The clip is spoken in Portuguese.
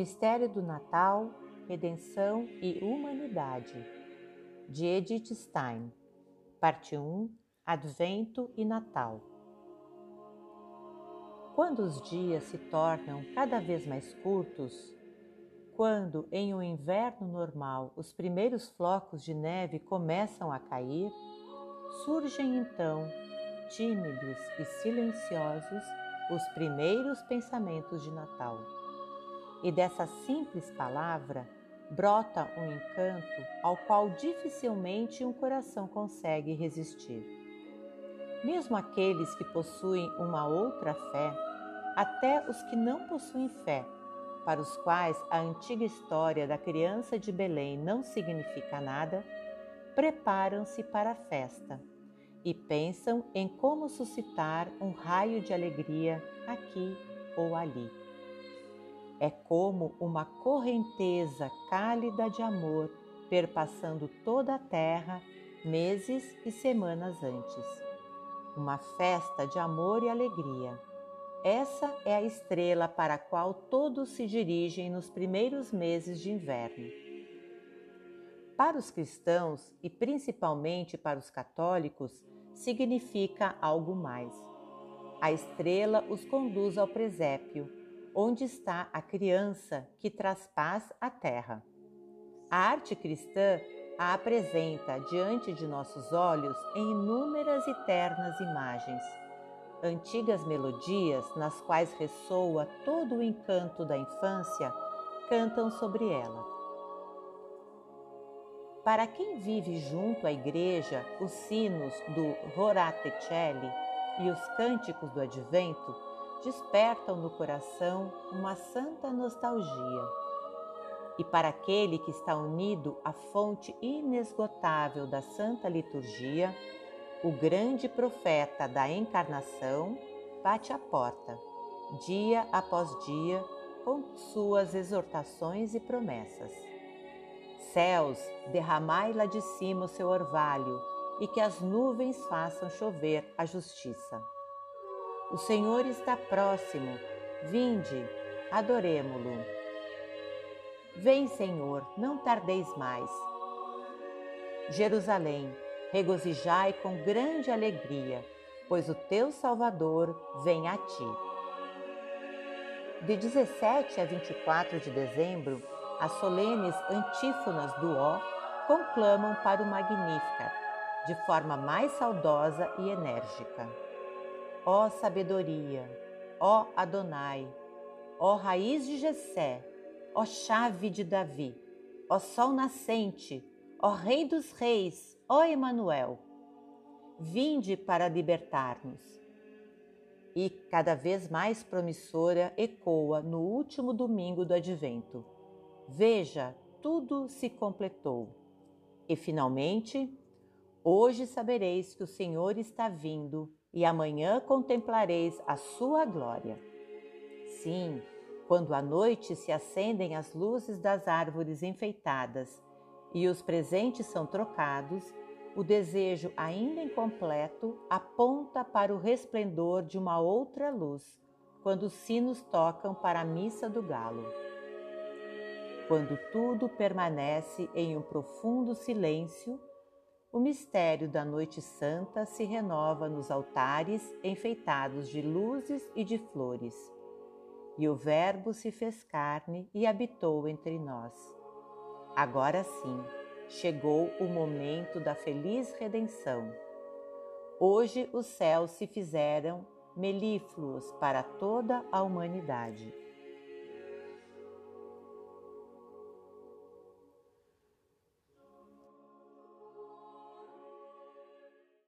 mistério do Natal, redenção e humanidade, de Edith Stein, parte 1, Advento e Natal. Quando os dias se tornam cada vez mais curtos, quando em um inverno normal os primeiros flocos de neve começam a cair, surgem então, tímidos e silenciosos, os primeiros pensamentos de Natal. E dessa simples palavra brota um encanto ao qual dificilmente um coração consegue resistir. Mesmo aqueles que possuem uma outra fé, até os que não possuem fé, para os quais a antiga história da criança de Belém não significa nada, preparam-se para a festa e pensam em como suscitar um raio de alegria aqui ou ali. É como uma correnteza cálida de amor perpassando toda a terra meses e semanas antes. Uma festa de amor e alegria essa é a estrela para a qual todos se dirigem nos primeiros meses de inverno. Para os cristãos e principalmente para os católicos, significa algo mais. A estrela os conduz ao presépio, onde está a criança que traz paz à terra. A arte cristã a apresenta diante de nossos olhos em inúmeras e ternas imagens Antigas melodias, nas quais ressoa todo o encanto da infância, cantam sobre ela. Para quem vive junto à igreja, os sinos do Rorate Celi e os cânticos do advento despertam no coração uma santa nostalgia. E para aquele que está unido à fonte inesgotável da santa liturgia, o grande profeta da encarnação bate à porta, dia após dia, com suas exortações e promessas. Céus, derramai lá de cima o seu orvalho, e que as nuvens façam chover a justiça. O Senhor está próximo, vinde, adoremo-lo. Vem, Senhor, não tardeis mais. Jerusalém, regozijai com grande alegria, pois o teu Salvador vem a ti. De 17 a 24 de dezembro, as solenes antífonas do Ó conclamam para o Magnífica, de forma mais saudosa e enérgica. Ó sabedoria, ó Adonai, ó raiz de Jessé, ó chave de Davi, ó sol nascente, ó Rei dos Reis, Ó Emanuel, vinde para libertar-nos. E cada vez mais promissora ecoa no último domingo do advento. Veja, tudo se completou. E finalmente, hoje sabereis que o Senhor está vindo e amanhã contemplareis a sua glória. Sim, quando à noite se acendem as luzes das árvores enfeitadas e os presentes são trocados, o desejo ainda incompleto aponta para o resplendor de uma outra luz, quando os sinos tocam para a missa do galo. Quando tudo permanece em um profundo silêncio, o mistério da Noite Santa se renova nos altares enfeitados de luzes e de flores. E o Verbo se fez carne e habitou entre nós. Agora sim, chegou o momento da feliz redenção. Hoje os céus se fizeram melífluos para toda a humanidade.